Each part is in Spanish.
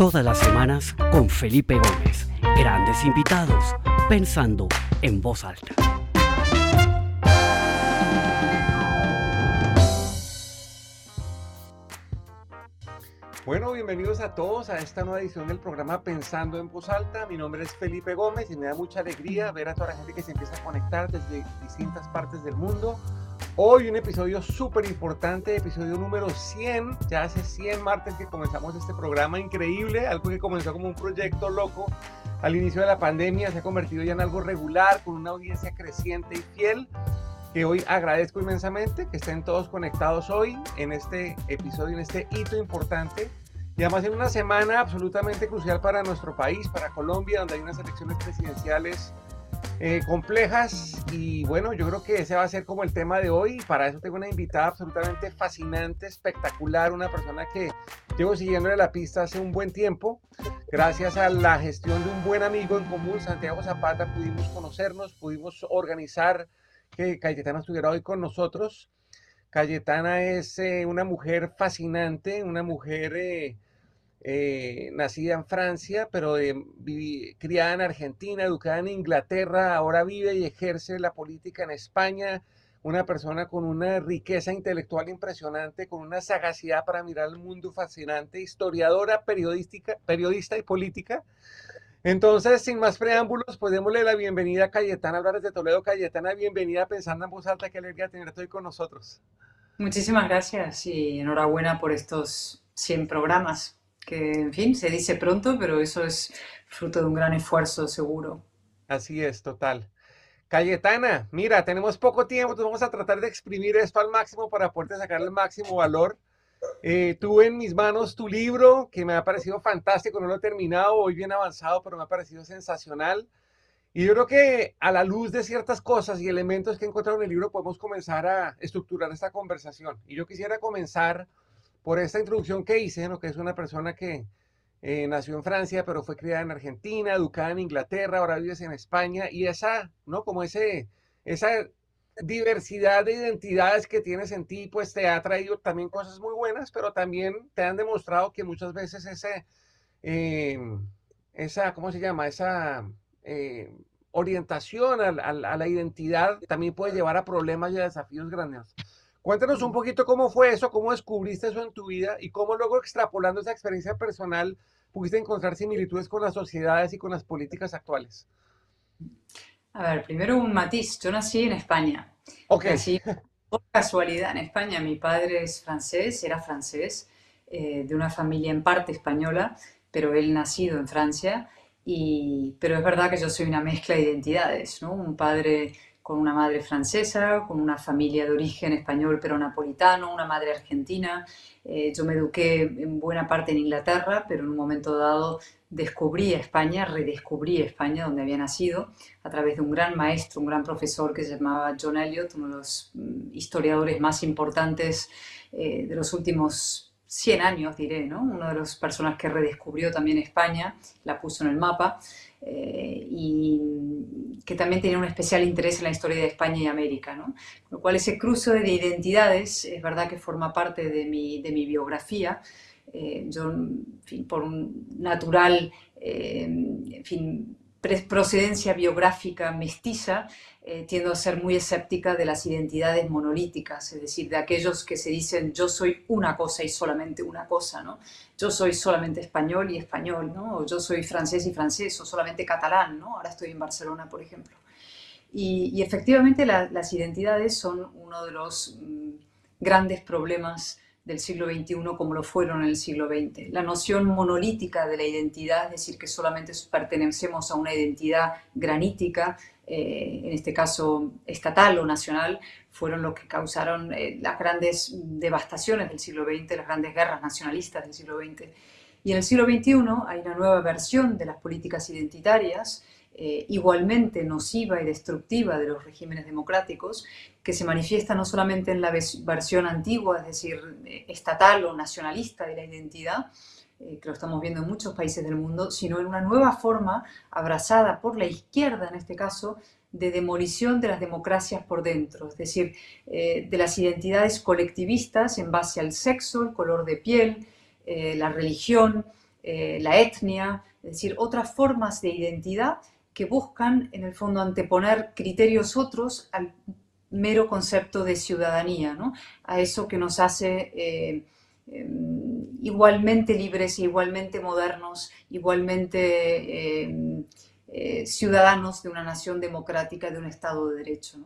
todas las semanas con Felipe Gómez. Grandes invitados, pensando en voz alta. Bueno, bienvenidos a todos a esta nueva edición del programa Pensando en Voz Alta. Mi nombre es Felipe Gómez y me da mucha alegría ver a toda la gente que se empieza a conectar desde distintas partes del mundo Hoy un episodio súper importante, episodio número 100. Ya hace 100 martes que comenzamos este programa increíble, algo que comenzó como un proyecto loco al inicio de la pandemia, se ha convertido ya en algo regular, con una audiencia creciente y fiel, que hoy agradezco inmensamente que estén todos conectados hoy en este episodio, en este hito importante. Y además en una semana absolutamente crucial para nuestro país, para Colombia, donde hay unas elecciones presidenciales eh, complejas y bueno, yo creo que ese va a ser como el tema de hoy. Para eso tengo una invitada absolutamente fascinante, espectacular, una persona que llevo siguiéndole la pista hace un buen tiempo. Gracias a la gestión de un buen amigo en común, Santiago Zapata, pudimos conocernos, pudimos organizar que Cayetana estuviera hoy con nosotros. Cayetana es eh, una mujer fascinante, una mujer... Eh, eh, nacida en Francia, pero criada en Argentina, educada en Inglaterra, ahora vive y ejerce la política en España, una persona con una riqueza intelectual impresionante, con una sagacidad para mirar el mundo fascinante, historiadora, periodística, periodista y política. Entonces, sin más preámbulos, pues démosle la bienvenida a Cayetana Álvarez de Toledo. Cayetana, bienvenida Pensando en Voz Alta, qué alegría tenerte hoy con nosotros. Muchísimas gracias y enhorabuena por estos 100 programas que, en fin, se dice pronto, pero eso es fruto de un gran esfuerzo seguro. Así es, total. Cayetana, mira, tenemos poco tiempo, vamos a tratar de exprimir esto al máximo para poder sacar el máximo valor. Eh, tuve en mis manos tu libro, que me ha parecido fantástico, no lo he terminado, hoy bien avanzado, pero me ha parecido sensacional. Y yo creo que a la luz de ciertas cosas y elementos que he encontrado en el libro podemos comenzar a estructurar esta conversación. Y yo quisiera comenzar por esta introducción que hice, ¿no? que es una persona que eh, nació en Francia, pero fue criada en Argentina, educada en Inglaterra, ahora vives en España, y esa, ¿no? Como ese, esa diversidad de identidades que tienes en ti, pues te ha traído también cosas muy buenas, pero también te han demostrado que muchas veces ese, em, esa, ¿cómo se llama? Esa eh, orientación a, a, la identidad también puede llevar a problemas y a desafíos grandes. Cuéntanos un poquito cómo fue eso, cómo descubriste eso en tu vida y cómo luego extrapolando esa experiencia personal pudiste encontrar similitudes con las sociedades y con las políticas actuales. A ver, primero un matiz. Yo nací en España. Ok. por casualidad en España. Mi padre es francés, era francés, eh, de una familia en parte española, pero él nacido en Francia. Y, pero es verdad que yo soy una mezcla de identidades, ¿no? Un padre con una madre francesa, con una familia de origen español pero napolitano, una madre argentina. Eh, yo me eduqué en buena parte en Inglaterra, pero en un momento dado descubrí España, redescubrí España, donde había nacido, a través de un gran maestro, un gran profesor que se llamaba John Elliot, uno de los mm, historiadores más importantes eh, de los últimos 100 años, diré, ¿no? Una de las personas que redescubrió también España, la puso en el mapa. Eh, y que también tenía un especial interés en la historia de España y América. ¿no? lo cual ese cruce de identidades es verdad que forma parte de mi, de mi biografía. Eh, yo, por un natural eh, en fin, procedencia biográfica mestiza, eh, tiendo a ser muy escéptica de las identidades monolíticas, es decir, de aquellos que se dicen yo soy una cosa y solamente una cosa, ¿no? Yo soy solamente español y español, ¿no? O yo soy francés y francés, o solamente catalán, ¿no? Ahora estoy en Barcelona, por ejemplo. Y, efectivamente las identidades son uno de los mm, grandes problemas del siglo XXI como lo fueron en el siglo XX. La noción monolítica de la identidad, es decir, que solamente pertenecemos a una identidad granítica, eh, en este caso estatal o nacional, fueron los que causaron eh, las grandes devastaciones del siglo XX, las grandes guerras nacionalistas del siglo XX. Y en el siglo XXI hay una nueva versión de las políticas identitarias, eh, igualmente nociva y destructiva de los regímenes democráticos, que se manifiesta no solamente en la versión antigua, es decir, eh, estatal o nacionalista de la identidad, eh, que lo estamos viendo en muchos países del mundo, sino en una nueva forma, abrazada por la izquierda en este caso, de demolición de las democracias por dentro, es decir, de las identidades colectivistas en base al sexo, el color de piel, la religión, la etnia, es decir, otras formas de identidad que buscan en el fondo anteponer criterios otros al mero concepto de ciudadanía, ¿no? a eso que nos hace eh, em, igualmente libres e igualmente modernos, igualmente em, eh, ciudadanos de una nación democrática, de un Estado de Derecho.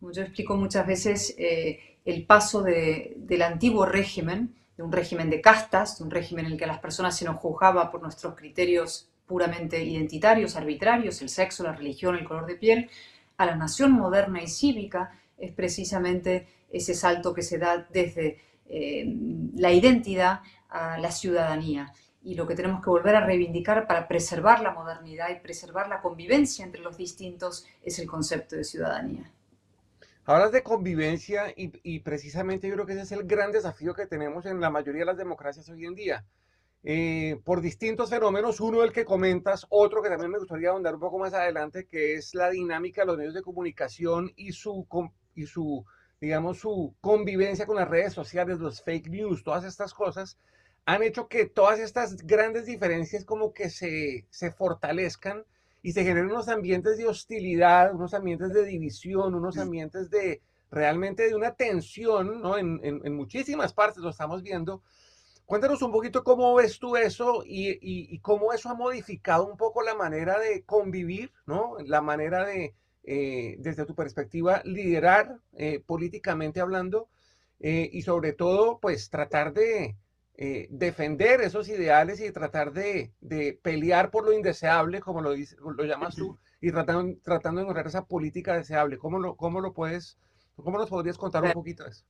Como yo explico muchas veces, eh, el paso del antiguo régimen, de un régimen de castas, de un régimen en el que las personas se nos juzgaba por nuestros criterios puramente identitarios, arbitrarios, el sexo, la religión, el color de piel, a la nación moderna y cívica, es precisamente ese salto que se da desde eh, la identidad a la ciudadanía. Y lo que tenemos que volver a reivindicar para preservar la modernidad y preservar la convivencia entre los distintos es el concepto de ciudadanía. Hablas de convivencia y, precisamente yo creo que ese es el gran desafío que tenemos en la mayoría de las democracias hoy en día. Eh, por distintos fenómenos, uno del que comentas, otro que también me gustaría ahondar un poco más adelante, que es la dinámica de los medios de comunicación y su y su, digamos, su convivencia con las redes sociales, los fake news, todas estas cosas, han hecho que todas estas grandes diferencias como que se, se fortalezcan y se generen unos ambientes de hostilidad, unos ambientes de división, unos ambientes de realmente de una tensión, ¿no? En, en, muchísimas partes lo estamos viendo. Cuéntanos un poquito cómo ves tú eso y, y, y, cómo eso ha modificado un poco la manera de convivir, ¿no? La manera de, eh, desde tu perspectiva, liderar eh, políticamente hablando eh, y sobre todo, pues tratar de defender esos ideales y tratar de, pelear por lo indeseable, como lo, lo llamas tú, y tratando, tratando de encontrar esa política deseable. ¿Cómo lo, cómo lo puedes, cómo nos podrías contar un poquito de eso?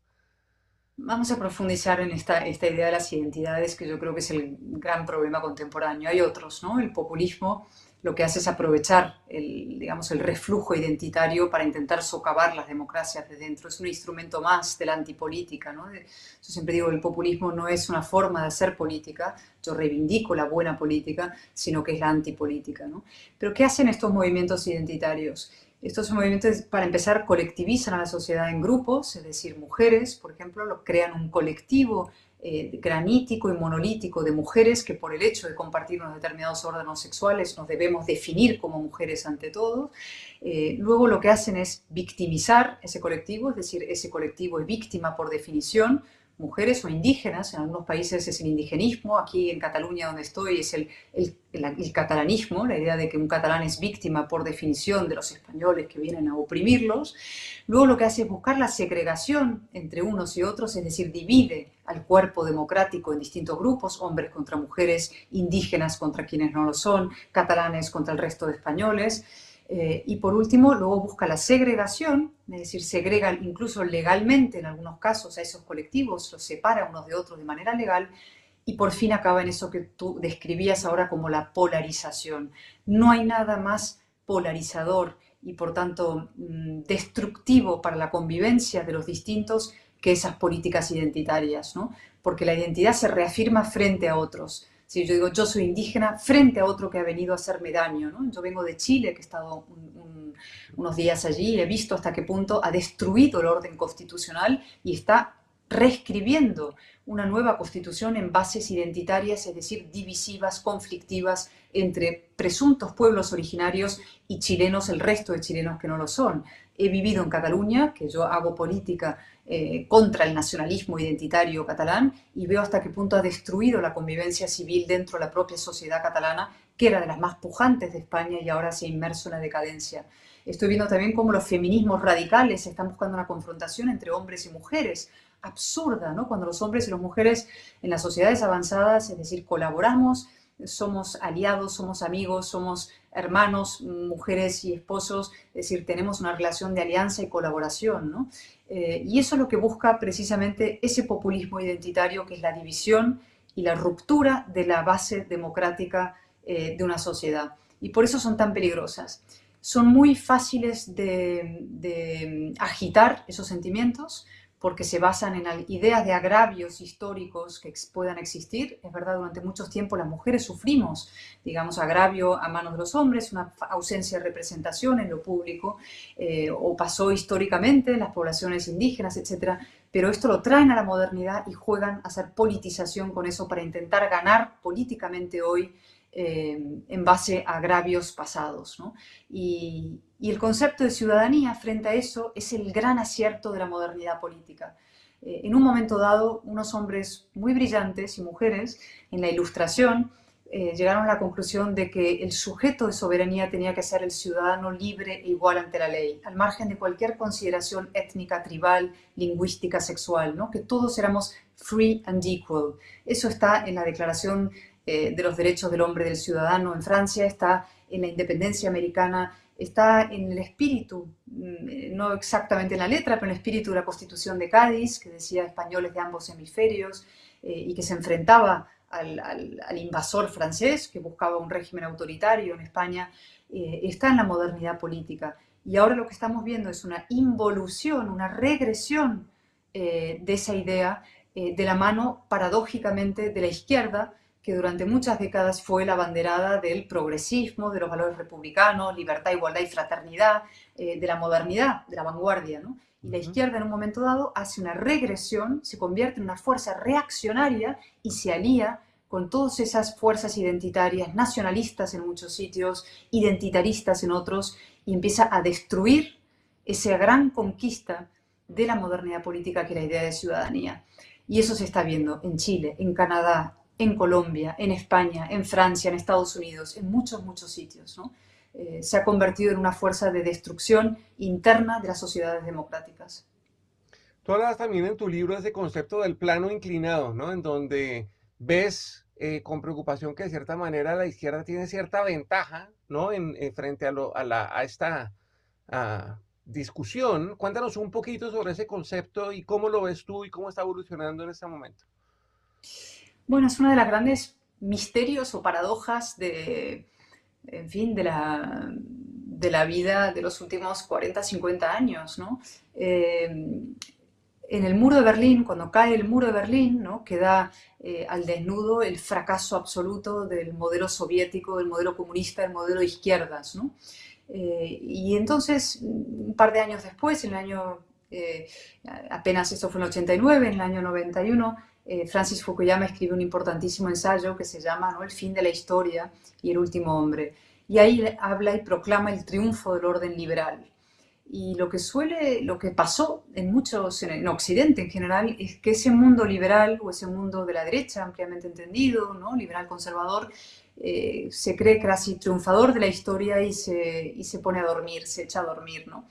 Vamos a profundizar en esta, esta idea de las identidades, que yo creo que es el gran problema contemporáneo. Hay otros, ¿no? El populismo lo que hace es aprovechar el, digamos, el reflujo identitario para intentar socavar las democracias de dentro. Es un instrumento más de la antipolítica. ¿no? Yo siempre digo el populismo no es una forma de hacer política, yo reivindico la buena política, sino que es la antipolítica. ¿no? Pero ¿qué hacen estos movimientos identitarios? Estos movimientos, para empezar, colectivizan a la sociedad en grupos, es decir, mujeres, por ejemplo, lo, crean un colectivo eh, granítico y monolítico de mujeres que por el hecho de compartir unos determinados órganos sexuales nos debemos definir como mujeres ante todo. Eh, luego lo que hacen es victimizar ese colectivo, es decir, ese colectivo es víctima por definición, mujeres o indígenas, en algunos países es el indigenismo, aquí en Cataluña donde estoy es el, catalanismo, la idea de que un catalán es víctima por definición de los españoles que vienen a oprimirlos. Luego lo que hace es buscar la segregación entre unos y otros, es decir, divide al cuerpo democrático en distintos grupos, hombres contra mujeres, indígenas contra quienes no lo son, catalanes contra el resto de españoles. Eh, y por último, luego busca la segregación, es decir, segrega incluso legalmente en algunos casos a esos colectivos, los separa unos de otros de manera legal, y por fin acaba en eso que tú describías ahora como la polarización. No hay nada más polarizador y por tanto mm, destructivo para la convivencia de los distintos que esas políticas identitarias, ¿no? porque la identidad se reafirma frente a otros. Si yo digo, yo soy indígena frente a otro que ha venido a hacerme daño, ¿no? Yo vengo de Chile, que he estado unos días allí, y he visto hasta qué punto ha destruido el orden constitucional y está reescribiendo una nueva constitución en bases identitarias, es decir, divisivas, conflictivas entre presuntos pueblos originarios y chilenos, el resto de chilenos que no lo son. He vivido en Cataluña, que yo hago política eh, contra el nacionalismo identitario catalán y veo hasta qué punto ha destruido la convivencia civil dentro de la propia sociedad catalana, que era de las más pujantes de España y ahora se ha inmerso en la decadencia. Estoy viendo también cómo los feminismos radicales están buscando una confrontación entre hombres y mujeres, absurda, ¿no? Cuando los hombres y las mujeres en las sociedades avanzadas, es decir, colaboramos, somos aliados, somos amigos, somos hermanos, mujeres y esposos, es decir, tenemos una relación de alianza y colaboración, ¿no? Eh, y eso es lo que busca precisamente ese populismo identitario, que es la división y la ruptura de la base democrática eh, de una sociedad. Y por eso son tan peligrosas. Son muy fáciles de agitar esos sentimientos, porque se basan en ideas de agravios históricos que puedan existir. Es verdad, durante mucho tiempo las mujeres sufrimos, digamos, agravio a manos de los hombres, una ausencia de representación en lo público, eh, o pasó históricamente en las poblaciones indígenas, etc. pero esto lo traen a la modernidad y juegan a hacer politización con eso para intentar ganar políticamente hoy eh, en base a agravios pasados. Y, el concepto de ciudadanía frente a eso es el gran acierto de la modernidad política. Eh, en un momento dado, unos hombres muy brillantes y mujeres en la ilustración eh, llegaron a la conclusión de que el sujeto de soberanía tenía que ser el ciudadano libre e igual ante la ley, al margen de cualquier consideración étnica, tribal, lingüística, sexual, ¿no? que todos éramos free and equal. Eso está en la Declaración eh, de los Derechos del Hombre y del Ciudadano en Francia, está en la independencia americana, está en el espíritu, mm, no exactamente en la letra, pero en el espíritu de la Constitución de Cádiz, que decía españoles de ambos hemisferios eh, y que se enfrentaba al, invasor francés, que buscaba un régimen autoritario en España, eh, está en la modernidad política. Y ahora lo que estamos viendo es una involución, una regresión de esa idea de la mano, paradójicamente, de la izquierda, que durante muchas décadas fue la banderada del progresismo, de los valores republicanos, libertad, igualdad y fraternidad, eh, de la modernidad, de la vanguardia. Y la izquierda en un momento dado hace una regresión, se convierte en una fuerza reaccionaria y se alía con todas esas fuerzas identitarias, nacionalistas en muchos sitios, identitaristas en otros, y empieza a destruir esa gran conquista de la modernidad política que es la idea de ciudadanía. Y eso se está viendo en Chile, en Canadá, en Colombia, en España, en Francia, en Estados Unidos, en muchos, muchos sitios. Eh, se ha convertido en una fuerza de destrucción interna de las sociedades democráticas. Tú hablas también en tu libro ese concepto del plano inclinado, ¿no? En donde ves eh, con preocupación que de cierta manera la izquierda tiene cierta ventaja, ¿no? En, frente a, a, esta discusión. Cuéntanos un poquito sobre ese concepto y cómo lo ves tú y cómo está evolucionando en este momento. Bueno, es uno de los grandes misterios o paradojas de, en fin, de la, de la vida de los últimos 40, 50 años, ¿no? Eh, en el muro de Berlín, cuando cae el muro de Berlín, ¿no? queda eh, al desnudo el fracaso absoluto del modelo soviético, del modelo comunista, del modelo de izquierdas. ¿no? Eh, y entonces, un par de años después, en el año, apenas eso fue en el 89, en el año 91, eh, Francis Fukuyama escribe un importantísimo ensayo que se llama. El fin de la historia y el último hombre. Y ahí habla y proclama el triunfo del orden liberal. Y lo que suele, lo que pasó en muchos, en, Occidente en general, es que ese mundo liberal o ese mundo de la derecha ampliamente entendido, ¿no? liberal conservador, eh, se cree casi triunfador de la historia y se, y se pone a dormir, se echa a dormir. ¿no?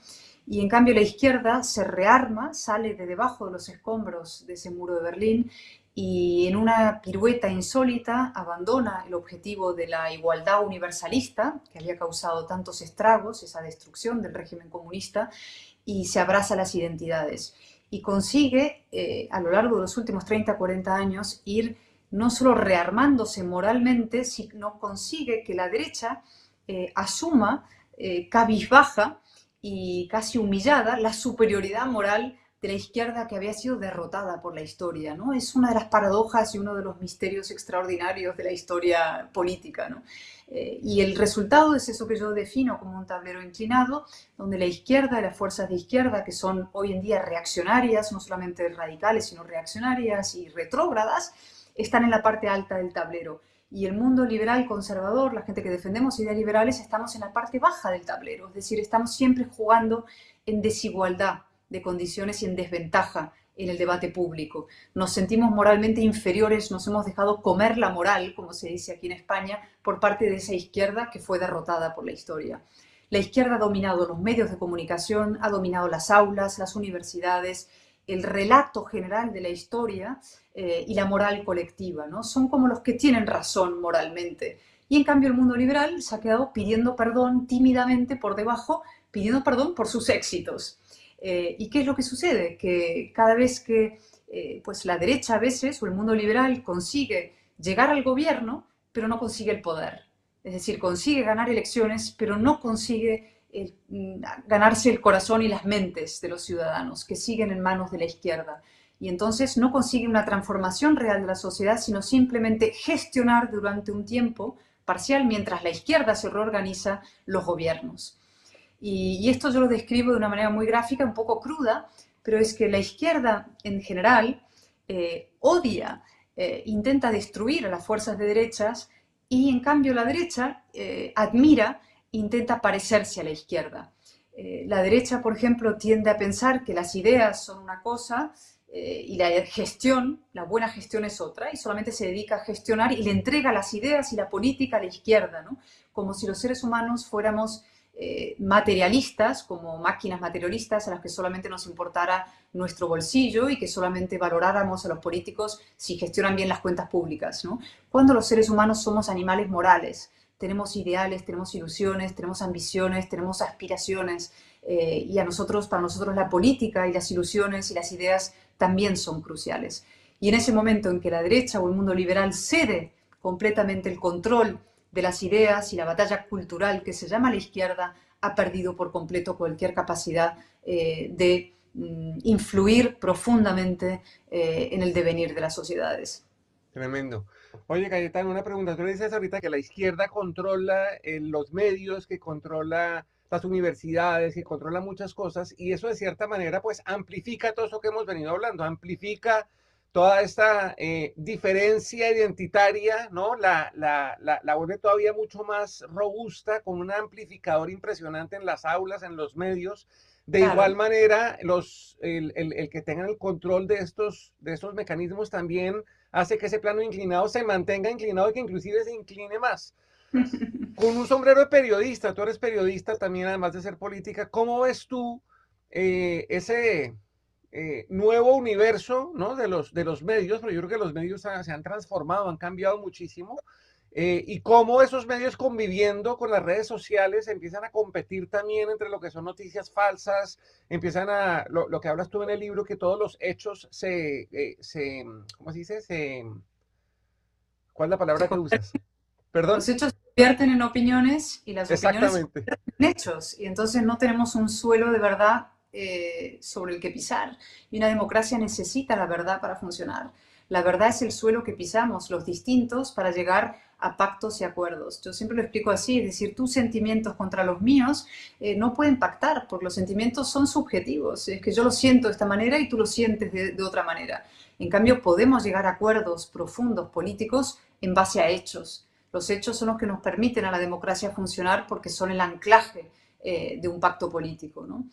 Y en cambio la izquierda se rearma, sale de debajo de los escombros de ese muro de Berlín y en una pirueta insólita abandona el objetivo de la igualdad universalista que había causado tantos estragos, esa destrucción del régimen comunista, y se abraza las identidades. Y consigue, eh, a lo largo de los últimos 30, 40 años, ir no solo rearmándose moralmente, sino consigue que la derecha eh, asuma eh, cabizbaja y casi humillada la superioridad moral de la izquierda que había sido derrotada por la historia. ¿no? Es una de las paradojas y uno de los misterios extraordinarios de la historia política. ¿no? Eh, y el resultado es eso que yo defino como un tablero inclinado, donde la izquierda y las fuerzas de izquierda, que son hoy en día reaccionarias, no solamente radicales, sino reaccionarias y retrógradas, están en la parte alta del tablero y el mundo liberal conservador, la gente que defendemos ideas liberales, estamos en la parte baja del tablero, es decir, estamos siempre jugando en desigualdad de condiciones y en desventaja en el debate público. Nos sentimos moralmente inferiores, nos hemos dejado comer la moral, como se dice aquí en España, por parte de esa izquierda que fue derrotada por la historia. La izquierda ha dominado los medios de comunicación, ha dominado las aulas, las universidades, el relato general de la historia eh, y la moral colectiva, ¿no? Son como los que tienen razón moralmente. Y en cambio el mundo liberal se ha quedado pidiendo perdón tímidamente por debajo, pidiendo perdón por sus éxitos. Eh, ¿Y qué es lo que sucede? Que cada vez que eh, pues la derecha a veces o el mundo liberal consigue llegar al gobierno, pero no consigue el poder. Es decir, consigue ganar elecciones, pero no consigue Mm, ganarse el corazón y las mentes de los ciudadanos que siguen en manos de la izquierda. Y entonces no consigue una transformación real de la sociedad, sino simplemente gestionar durante un tiempo parcial mientras la izquierda se reorganiza los gobiernos. Y, esto yo lo describo de una manera muy gráfica, un poco cruda, pero es que la izquierda en general eh, odia, eh, intenta destruir a las fuerzas de derechas y en cambio la derecha eh, admira, intenta parecerse a la izquierda. la derecha, por ejemplo, tiende a pensar que las ideas son una cosa y la gestión, la buena gestión es otra, y solamente se dedica a gestionar y le entrega las ideas y la política a la izquierda, ¿no? como si los seres humanos fuéramos eh, materialistas, como máquinas materialistas a las que solamente nos importara nuestro bolsillo y que solamente valoráramos a los políticos si gestionan bien las cuentas públicas. ¿no? Cuando los seres humanos somos animales morales, tenemos ideales, tenemos ilusiones, tenemos ambiciones, tenemos aspiraciones eh, y a nosotros, para nosotros la política y las ilusiones y las ideas también son cruciales. Y en ese momento en que la derecha o el mundo liberal cede completamente el control de las ideas y la batalla cultural que se llama la izquierda ha perdido por completo cualquier capacidad eh, de mm, influir profundamente eh, en el devenir de las sociedades. Tremendo. Oye, Cayetano, una pregunta. Tú le dices ahorita que la izquierda controla eh, los medios, que controla las universidades, que controla muchas cosas, y eso de cierta manera pues amplifica todo eso que hemos venido hablando, amplifica toda esta eh, diferencia identitaria, ¿no? La, la, la, vuelve todavía mucho más robusta, con un amplificador impresionante en las aulas, en los medios. De igual manera, los, el, el, el, que tengan el control de estos, de estos mecanismos también hace que ese plano inclinado se mantenga inclinado y que inclusive se incline más. Con un sombrero de periodista, tú eres periodista también, además de ser política, ¿cómo ves tú eh, ese, eh, nuevo universo ¿no? de, los, de los medios, pero yo creo que los medios se han transformado, han cambiado muchísimo, eh, y cómo esos medios conviviendo con las redes sociales empiezan a competir también entre lo que son noticias falsas, empiezan a, lo, que hablas tú en el libro, que todos los hechos se, eh, se ¿cómo se dice? Se, ¿Cuál es la palabra que usas? Perdón. Los hechos se convierten en opiniones y las opiniones se en hechos, y entonces no tenemos un suelo de verdad eh, sobre el que pisar. Y una democracia necesita la verdad para funcionar. La verdad es el suelo que pisamos, los distintos, para llegar a pactos y acuerdos. Yo siempre lo explico así, es decir, tus sentimientos contra los míos eh, no pueden pactar, porque los sentimientos son subjetivos. Es que yo lo siento de esta manera y tú lo sientes de, otra manera. En cambio, podemos llegar a acuerdos profundos políticos en base a hechos. Los hechos son los que nos permiten a la democracia funcionar porque son el anclaje eh, de un pacto político. ¿no?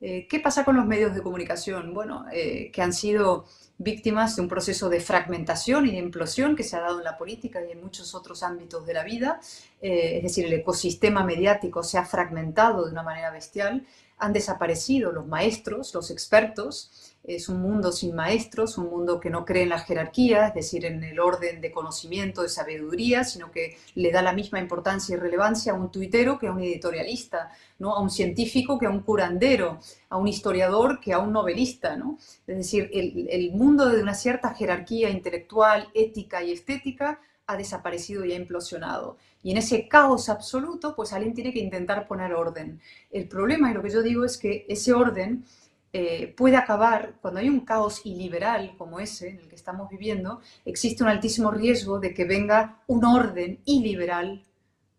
Eh, ¿Qué pasa con los medios de comunicación? Bueno, eh, que han sido víctimas de un proceso de fragmentación y de implosión que se ha dado en la política y en muchos otros ámbitos de la vida. Eh, es decir, el ecosistema mediático se ha fragmentado de una manera bestial. Han desaparecido los maestros, los expertos, es un mundo sin maestros, un mundo que no cree en la jerarquía, es decir, en el orden de conocimiento, de sabiduría, sino que le da la misma importancia y relevancia a un tuitero que a un editorialista, ¿no? a un científico que a un curandero, a un historiador que a un novelista. ¿no? Es decir, el, el mundo de una cierta jerarquía intelectual, ética y estética ha desaparecido y ha implosionado. Y en ese caos absoluto, pues alguien tiene que intentar poner orden. El problema, y lo que yo digo, es que ese orden eh, puede acabar, cuando hay un caos iliberal como ese en el que estamos viviendo, existe un altísimo riesgo de que venga un orden iliberal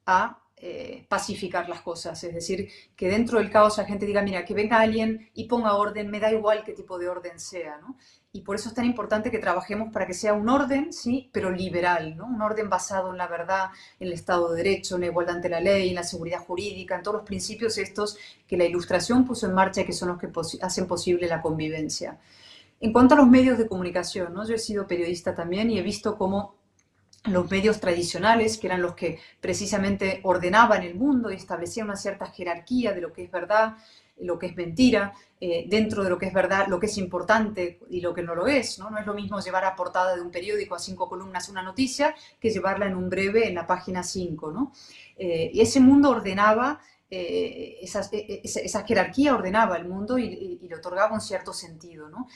a eh, pacificar las cosas. Es decir, que dentro del caos la gente diga, mira, que venga alguien y ponga orden, me da igual qué tipo de orden sea. ¿no? Y por eso es tan importante que trabajemos para que sea un orden, sí, pero liberal, ¿no? un orden basado en la verdad, en el Estado de Derecho, en la igualdad ante la ley, en la seguridad jurídica, en todos los principios estos que la Ilustración puso en marcha y que son los que hacen posible la convivencia. En cuanto a los medios de comunicación, ¿no? yo he sido periodista también y he visto cómo los medios tradicionales, que eran los que precisamente ordenaban el mundo y establecían una cierta jerarquía de lo que es verdad, lo que es mentira, eh, dentro de lo que es verdad, lo que es importante y lo que no lo es. ¿no? no es lo mismo llevar a portada de un periódico a cinco columnas una noticia que llevarla en un breve en la página 5. ¿no? Eh, y ese mundo ordenaba, eh, esa, jerarquía ordenaba el mundo y, y, le otorgaba un cierto sentido. ¿no?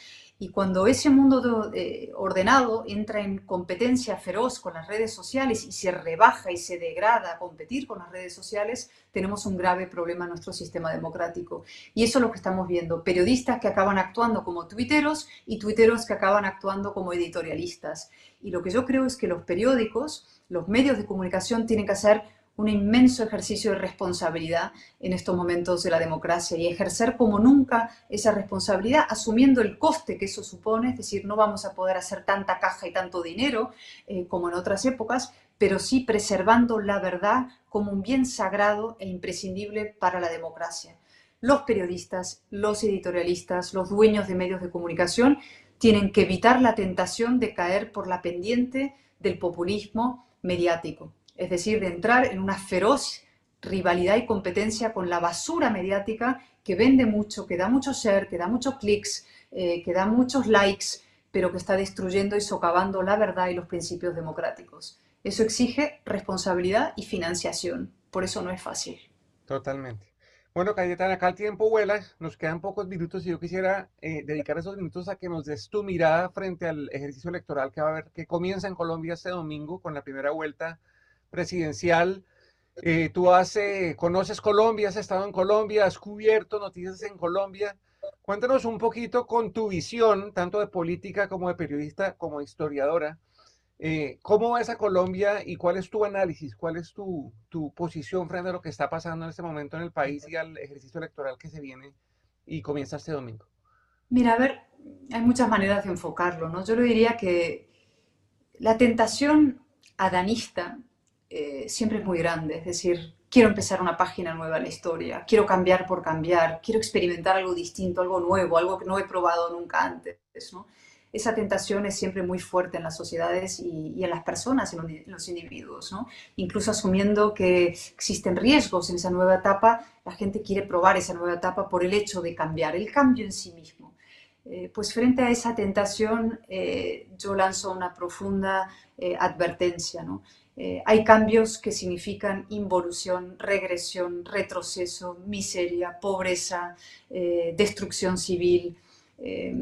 Y cuando ese mundo eh, ordenado entra en competencia feroz con las redes sociales y se rebaja y se degrada a competir con las redes sociales, tenemos un grave problema en nuestro sistema democrático. Y eso es lo que estamos viendo. Periodistas que acaban actuando como tuiteros y tuiteros que acaban actuando como editorialistas. Y lo que yo creo es que los periódicos, los medios de comunicación tienen que hacer un inmenso ejercicio de responsabilidad en estos momentos de la democracia y ejercer como nunca esa responsabilidad, asumiendo el coste que eso supone, es decir, no vamos a poder hacer tanta caja y tanto dinero eh, como en otras épocas, pero sí preservando la verdad como un bien sagrado e imprescindible para la democracia. Los periodistas, los editorialistas, los dueños de medios de comunicación tienen que evitar la tentación de caer por la pendiente del populismo mediático es decir, de entrar en una feroz rivalidad y competencia con la basura mediática que vende mucho, que da mucho share, que da muchos clics, eh, que da muchos likes, pero que está destruyendo y socavando la verdad y los principios democráticos. Eso exige responsabilidad y financiación. Por eso no es fácil. Totalmente. Bueno, Cayetana, acá el tiempo vuela, nos quedan pocos minutos y yo quisiera eh, dedicar esos minutos a que nos des tu mirada frente al ejercicio electoral que va a haber, que comienza en Colombia este domingo con la primera vuelta presidencial. Eh, tú has, conoces Colombia, has estado en Colombia, has cubierto noticias en Colombia. Cuéntanos un poquito con tu visión, tanto de política como de periodista, como historiadora. Eh, ¿Cómo ves a Colombia y cuál es tu análisis? ¿Cuál es tu, tu, posición frente a lo que está pasando en este momento en el país y al ejercicio electoral que se viene y comienza este domingo? Mira, a ver, hay muchas maneras de enfocarlo, ¿no? Yo le diría que la tentación adanista eh, siempre es muy grande. Es decir, quiero empezar una página nueva en la historia, quiero cambiar por cambiar, quiero experimentar algo distinto, algo nuevo, algo que no he probado nunca antes. ¿no? Esa tentación es siempre muy fuerte en las sociedades y, en las personas, en los, individuos. ¿no? Incluso asumiendo que existen riesgos en esa nueva etapa, la gente quiere probar esa nueva etapa por el hecho de cambiar, el cambio en sí mismo. Eh, pues frente a esa tentación eh, yo lanzo una profunda advertencia. ¿no? Eh, hay cambios que significan involución, regresión, retroceso, miseria, pobreza, eh, destrucción civil, eh,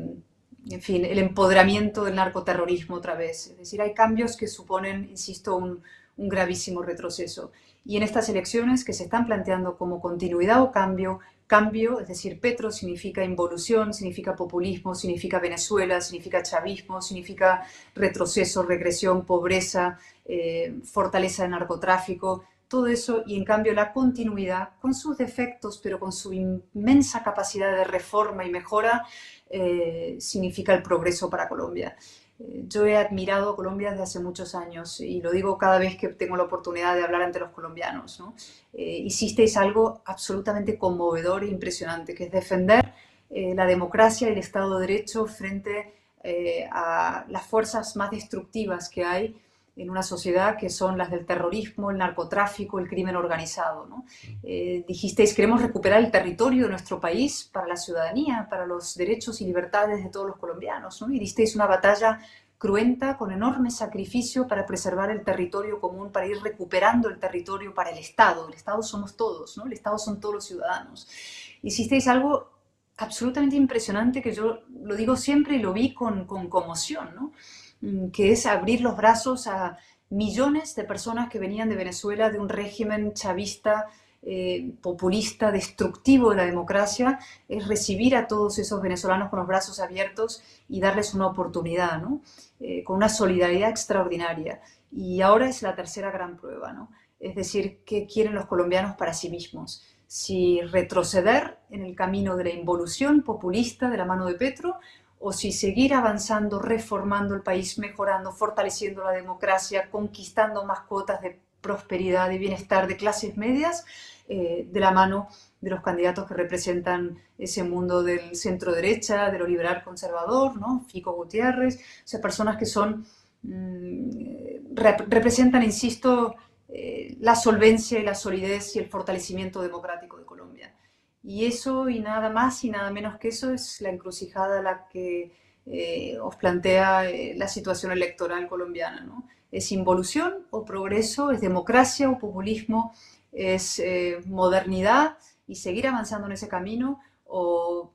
en fin, el empoderamiento del narcoterrorismo otra vez. Es decir, hay cambios que suponen, insisto, un, un gravísimo retroceso. Y en estas elecciones que se están planteando como continuidad o cambio, cambio, es decir, Petro significa involución, significa populismo, significa Venezuela, significa chavismo, significa retroceso, regresión, pobreza, eh, fortaleza de narcotráfico, todo eso y en cambio la continuidad, con sus defectos, pero con su inmensa capacidad de reforma y mejora, eh, significa el progreso para Colombia. Eh, yo he admirado a Colombia desde hace muchos años y lo digo cada vez que tengo la oportunidad de hablar ante los colombianos. ¿no? hicisteis algo absolutamente conmovedor e impresionante, que es defender la democracia y el Estado de Derecho frente a las fuerzas más destructivas que hay en una sociedad que son las del terrorismo, el narcotráfico, el crimen organizado. ¿no? Eh, dijisteis, queremos recuperar el territorio de nuestro país para la ciudadanía, para los derechos y libertades de todos los colombianos. ¿no? Y disteis una batalla cruenta, con enorme sacrificio para preservar el territorio común, para ir recuperando el territorio para el Estado. El Estado somos todos, ¿no? el Estado son todos los ciudadanos. Hicisteis algo absolutamente impresionante que yo lo digo siempre y lo vi con, con conmoción, ¿no? Mm, que es abrir los brazos a millones de personas que venían de Venezuela, de un régimen chavista, eh, populista, destructivo de la democracia, es recibir a todos esos venezolanos con los brazos abiertos y darles una oportunidad, ¿no? Eh, con una solidaridad extraordinaria. Y ahora es la tercera gran prueba, ¿no? es decir, qué quieren los colombianos para sí mismos. Si retroceder en el camino de la involución populista de la mano de Petro o si seguir avanzando, reformando el país, mejorando, fortaleciendo la democracia, conquistando más cuotas de prosperidad y bienestar de clases medias, eh, de la mano de los candidatos que representan ese mundo del centro derecha, de lo liberal conservador, ¿no? Fico Gutiérrez, o sea, personas que son, mm, representan, insisto, eh, la solvencia y la solidez y el fortalecimiento democrático. Y eso y nada más y nada menos que eso es la encrucijada a la que eh, os plantea eh, la situación electoral colombiana. ¿no? ¿Es involución o progreso? ¿Es democracia o populismo? ¿Es eh, modernidad y seguir avanzando en ese camino? ¿O,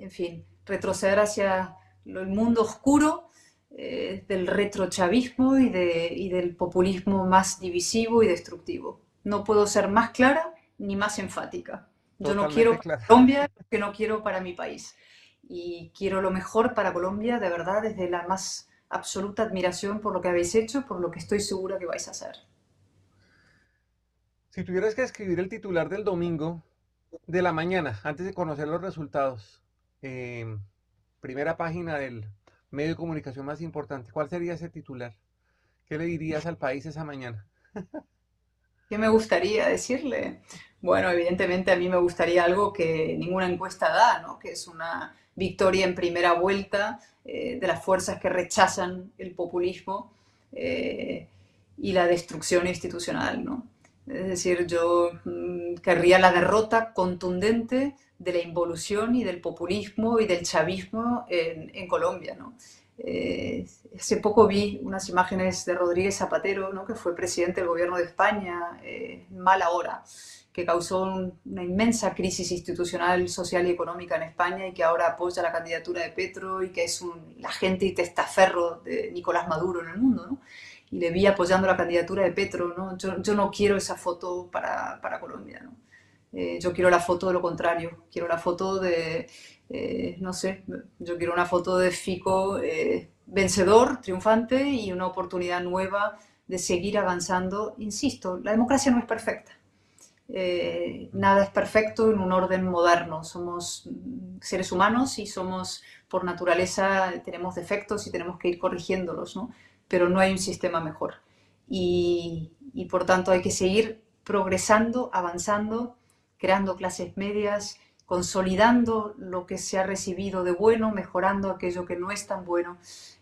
en fin, retroceder hacia el mundo oscuro del retrochavismo y, de, y del populismo más divisivo y destructivo? No puedo ser más clara ni más enfática. Yo no quiero para Colombia que no quiero para mi país. Y quiero lo mejor para Colombia, de verdad, desde la más absoluta admiración por lo que habéis hecho, por lo que estoy segura que vais a hacer. Si tuvieras que escribir el titular del domingo de la mañana, antes de conocer los resultados, em, primera página del medio de comunicación más importante, ¿cuál sería ese titular? ¿Qué le dirías al país esa mañana? ¿Qué me gustaría decirle? Bueno, evidentemente a mí me gustaría algo que ninguna encuesta da, ¿no? que es una victoria en primera vuelta eh, de las fuerzas que rechazan el populismo eh, y la destrucción institucional. ¿no? Es decir, yo mm, querría la derrota contundente de la involución y del populismo y del chavismo en, Colombia. ¿no? Eh, hace poco vi unas imágenes de Rodríguez Zapatero, ¿no? que fue presidente del gobierno de España, eh, mala hora, que causó una inmensa crisis institucional, social y económica en España y que ahora apoya la candidatura de Petro y que es un, la gente y testaferro de Nicolás Maduro en el mundo. ¿no? Y le vi apoyando la candidatura de Petro. ¿no? Yo, no quiero esa foto para, para Colombia. ¿no? Eh, yo quiero la foto de lo contrario, quiero la foto de, eh, no sé, yo quiero una foto de Fico eh, vencedor, triunfante y una oportunidad nueva de seguir avanzando. Insisto, la democracia no es perfecta. Nada es perfecto en un orden moderno. Somos seres humanos y somos, por naturaleza, tenemos defectos y tenemos que ir corrigiéndolos, ¿no? Pero no hay un sistema mejor. Y, y por tanto hay que seguir progresando, avanzando creando clases medias, consolidando lo que se ha recibido de bueno, mejorando aquello que no es tan bueno.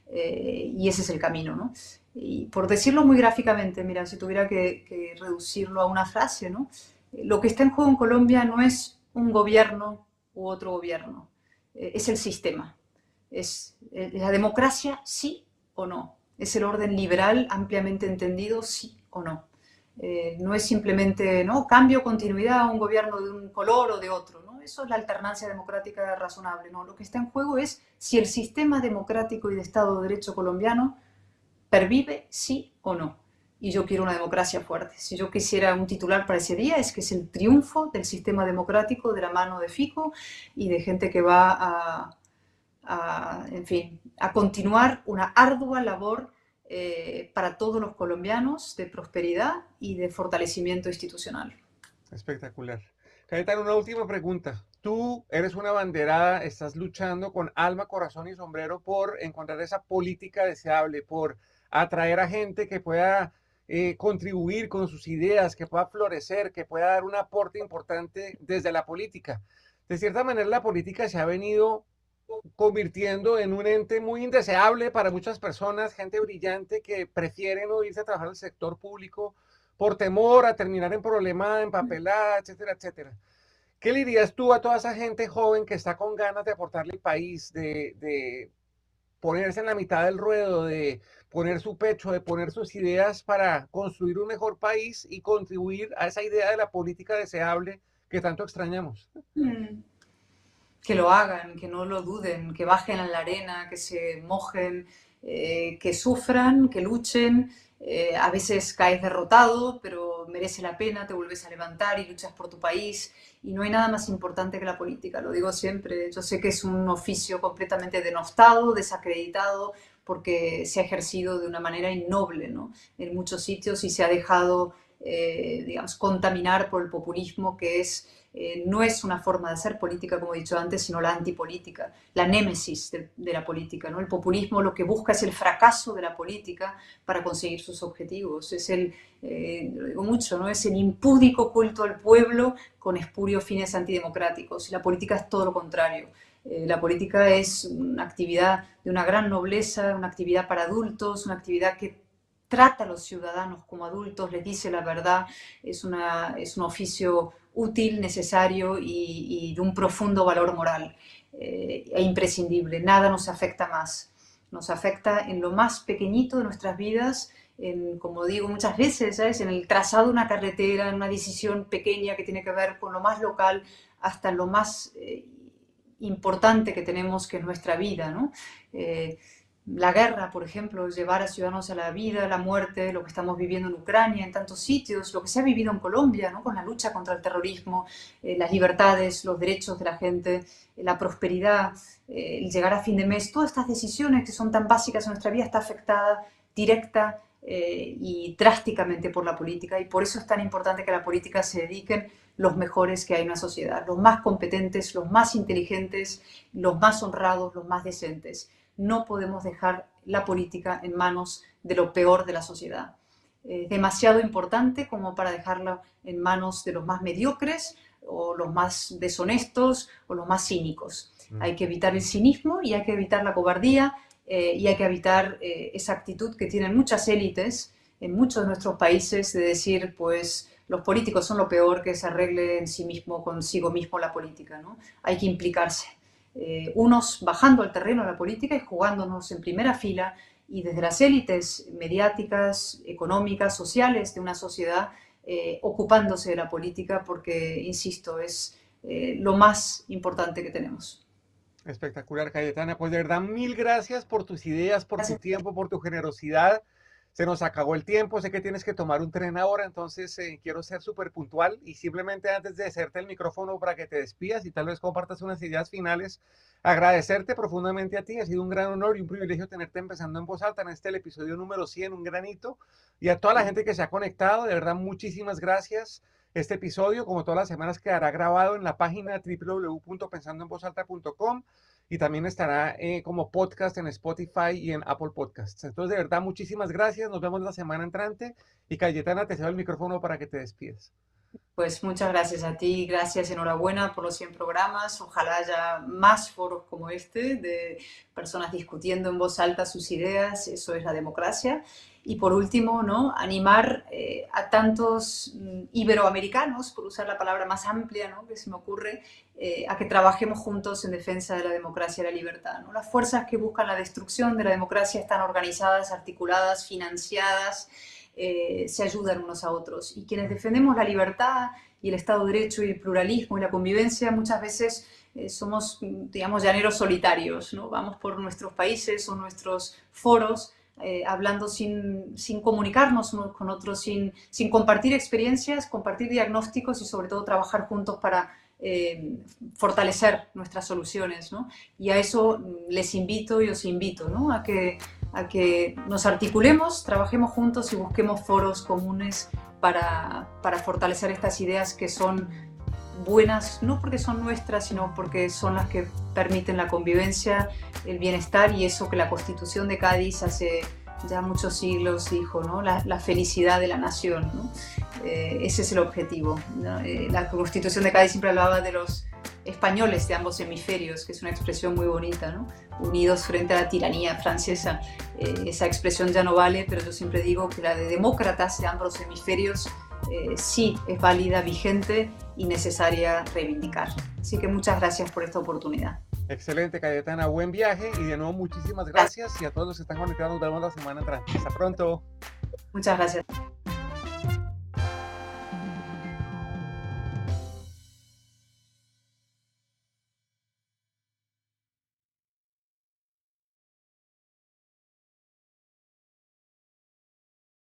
Eh, y ese es el camino, ¿no? Y por decirlo muy gráficamente, mira, si tuviera que, reducirlo a una frase, ¿no? Lo que está en juego en Colombia no es un gobierno u otro gobierno, eh, es el sistema. Es la democracia, sí o no. Es el orden liberal ampliamente entendido, sí o no. Eh, no es simplemente ¿no? cambio, continuidad, un gobierno de un color o de otro. ¿no? Eso es la alternancia democrática razonable. ¿no? Lo que está en juego es si el sistema democrático y de Estado de Derecho colombiano pervive, sí o no. Y yo quiero una democracia fuerte. Si yo quisiera un titular para ese día, es que es el triunfo del sistema democrático de la mano de Fico y de gente que va a, a en fin, a continuar una ardua labor eh, para todos los colombianos de prosperidad y de fortalecimiento institucional. Espectacular. Cayetano, una última pregunta. Tú eres una banderada, estás luchando con alma, corazón y sombrero por encontrar esa política deseable, por atraer a gente que pueda eh, contribuir con sus ideas, que pueda florecer, que pueda dar un aporte importante desde la política. De cierta manera, la política se ha venido convirtiendo en un ente muy indeseable para muchas personas, gente brillante que prefieren no irse a trabajar el sector público por temor a terminar en problema, en papelada, etcétera, etcétera. ¿Qué le dirías tú a toda esa gente joven que está con ganas de aportarle al país, de, de ponerse en la mitad del ruedo, de poner su pecho, de poner sus ideas para construir un mejor país y contribuir a esa idea de la política deseable que tanto extrañamos? Mm que lo hagan, que no lo duden, que bajen a la arena, que se mojen, eh, que sufran, que luchen. Eh, a veces caes derrotado, pero merece la pena, te vuelves a levantar y luchas por tu país. Y no hay nada más importante que la política, lo digo siempre. Yo sé que es un oficio completamente denostado, desacreditado, porque se ha ejercido de una manera innoble ¿no? en muchos sitios y se ha dejado, eh, digamos, contaminar por el populismo que es eh, no es una forma de hacer política, como he dicho antes, sino la antipolítica, la némesis de, la política. ¿no? El populismo lo que busca es el fracaso de la política para conseguir sus objetivos. Es el, eh, digo mucho, ¿no? es el impúdico culto al pueblo con espurios fines antidemocráticos. La política es todo lo contrario. Eh, la política es una actividad de una gran nobleza, una actividad para adultos, una actividad que trata a los ciudadanos como adultos, les dice la verdad, es, una, es un oficio útil, necesario y, de un profundo valor moral eh, e imprescindible. Nada nos afecta más. Nos afecta en lo más pequeñito de nuestras vidas, en, como digo muchas veces, ¿sabes? en el trazado de una carretera, en una decisión pequeña que tiene que ver con lo más local hasta lo más eh, importante que tenemos, que es nuestra vida. ¿no? Eh, la guerra, por ejemplo, llevar a ciudadanos a la vida, la muerte, lo que estamos viviendo en Ucrania, en tantos sitios, lo que se ha vivido en Colombia, ¿no? con la lucha contra el terrorismo, eh, las libertades, los derechos de la gente, eh, la prosperidad, eh, el llegar a fin de mes, todas estas decisiones que son tan básicas en nuestra vida está afectada directa y drásticamente por la política y por eso es tan importante que a la política se dediquen los mejores que hay en una sociedad, los más competentes, los más inteligentes, los más honrados, los más decentes. No podemos dejar la política en manos de lo peor de la sociedad. Es demasiado importante como para dejarla en manos de los más mediocres o los más deshonestos o los más cínicos. Mm. Hay que evitar el cinismo y hay que evitar la cobardía eh, y hay que evitar eh, esa actitud que tienen muchas élites en muchos de nuestros países de decir, pues los políticos son lo peor, que se arregle en sí mismo, consigo mismo la política. ¿no? Hay que implicarse. Eh, unos bajando al terreno de la política y jugándonos en primera fila y desde las élites mediáticas, económicas, sociales de una sociedad, ocupándose de la política porque, insisto, es lo más importante que tenemos. Espectacular, Cayetana. Pues de verdad, mil gracias por tus ideas, por tu tiempo, por tu generosidad. Se nos acabó el tiempo, sé que tienes que tomar un tren ahora, entonces eh, quiero ser súper puntual y simplemente antes de hacerte el micrófono para que te despidas y tal vez compartas unas ideas finales, agradecerte profundamente a ti. Ha sido un gran honor y un privilegio tenerte empezando en voz alta en este episodio número 100, un granito. Y a toda la gente que se ha conectado, de verdad, muchísimas gracias. Este episodio, como todas las semanas, quedará grabado en la página www.pensandoenvozalta.com y también estará eh, como podcast en Spotify y en Apple Podcasts. Entonces, de verdad, muchísimas gracias. Nos vemos la semana entrante. Y Cayetana, te cedo el micrófono para que te despides. Pues muchas gracias a ti, gracias, enhorabuena por los 100 programas. Ojalá haya más foros como este de personas discutiendo en voz alta sus ideas, eso es la democracia. Y por último, ¿no? animar eh, a tantos mm, iberoamericanos, por usar la palabra más amplia ¿no? que se me ocurre, eh, a que trabajemos juntos en defensa de la democracia y la libertad. Las fuerzas que buscan la destrucción de la democracia están organizadas, articuladas, financiadas, eh, se ayudan unos a otros. Y quienes defendemos la libertad y el Estado de Derecho y el pluralismo y la convivencia, muchas veces somos, digamos, llaneros solitarios, ¿no? Vamos por nuestros países o nuestros foros eh, hablando sin, sin, comunicarnos unos con otros, sin, sin, compartir experiencias, compartir diagnósticos y sobre todo trabajar juntos para eh, fortalecer nuestras soluciones. ¿no? Y a eso les invito y os invito ¿no? a, que, a que nos articulemos, trabajemos juntos y busquemos foros comunes para, para fortalecer estas ideas que son buenas, no porque son nuestras, sino porque son las que permiten la convivencia, el bienestar y eso que la Constitución de Cádiz hace ya muchos siglos dijo, ¿no? la, felicidad de la nación. Eh, ese es el objetivo. Eh, la Constitución de Cádiz siempre hablaba de los españoles de ambos hemisferios, que es una expresión muy bonita, ¿no? unidos frente a la tiranía francesa. Eh, esa expresión ya no vale, pero yo siempre digo que la de demócratas de ambos hemisferios sí es válida, vigente y necesaria reivindicar. Así que muchas gracias por esta oportunidad. Excelente, Cayetana. Buen viaje y de nuevo muchísimas gracias. Y a todos los que están conectados, nos vemos la semana entrante. Hasta pronto. Muchas gracias.